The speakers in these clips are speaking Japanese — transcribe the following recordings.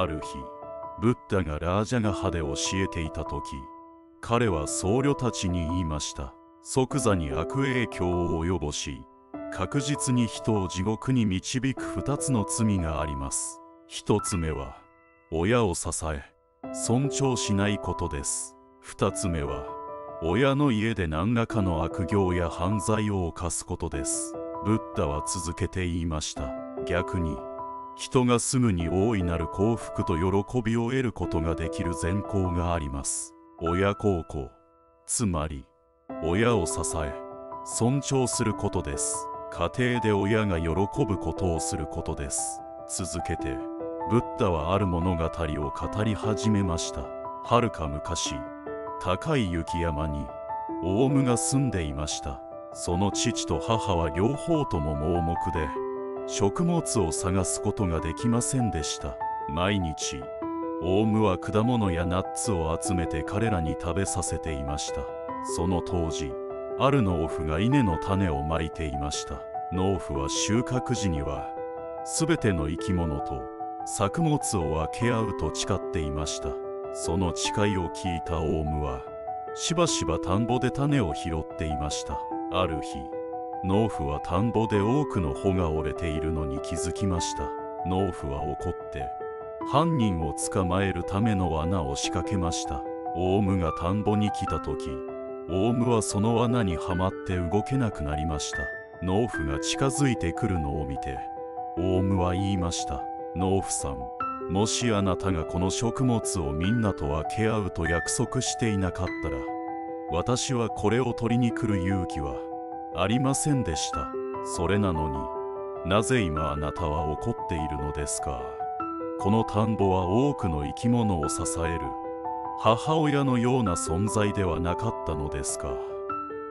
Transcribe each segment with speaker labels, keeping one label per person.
Speaker 1: ある日ブッダがラージャガ派で教えていた時彼は僧侶たちに言いました。即座に悪影響を及ぼし確実に人を地獄に導く2つの罪があります。1つ目は親を支え尊重しないことです。2つ目は親の家で何らかの悪行や犯罪を犯すことです。ブッダは続けて言いました。逆に人がすぐに大いなる幸福と喜びを得ることができる善行があります。親孝行つまり親を支え尊重することです。家庭で親が喜ぶことをすることです。続けてブッダはある物語を語り始めました。はるか昔高い雪山にオウムが住んでいました。その父と母は両方とも盲目で食物を探すことができませんでした。毎日オウムは果物やナッツを集めて彼らに食べさせていました。その当時ある農夫が稲の種をまいていました。農夫は収穫時には全ての生き物と作物を分け合うと誓っていました。その誓いを聞いたオウムはしばしば田んぼで種を拾っていました。ある日農夫は田んぼで多くの穂が折れているのに気づきました。農夫は怒って犯人を捕まえるための罠を仕掛けました。オウムが田んぼに来た時オウムはその罠にはまって動けなくなりました。農夫が近づいてくるのを見てオウムは言いました。農夫さんもしあなたがこの食物をみんなと分け合うと約束していなかったら私はこれを取りに来る勇気はありませんでした。それなのになぜ今あなたは怒っているのですか？この田んぼは多くの生き物を支える母親のような存在ではなかったのですか？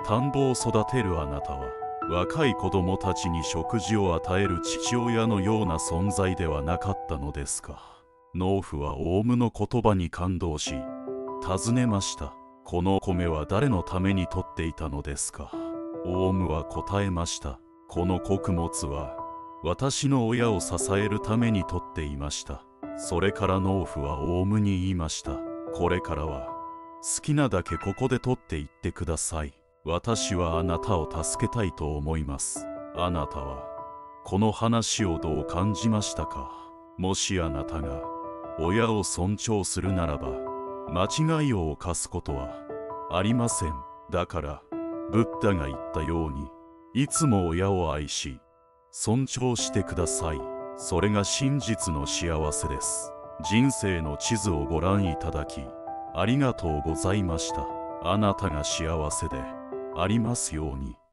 Speaker 1: 田んぼを育てるあなたは若い子供たちに食事を与える父親のような存在ではなかったのですか？農夫はオウムの言葉に感動し尋ねました。この米は誰のために取っていたのですか？オウムは答えました。この穀物は私の親を支えるために取っていました。それから農夫はオウムに言いました。これからは好きなだけここで取っていってください。私はあなたを助けたいと思います。あなたはこの話をどう感じましたか？もしあなたが親を尊重するならば間違いを犯すことはありません。だからブッダが言ったようにいつも親を愛し尊重してください。それが真実の幸せです。人生の地図をご覧いただきありがとうございました。あなたが幸せでありますように。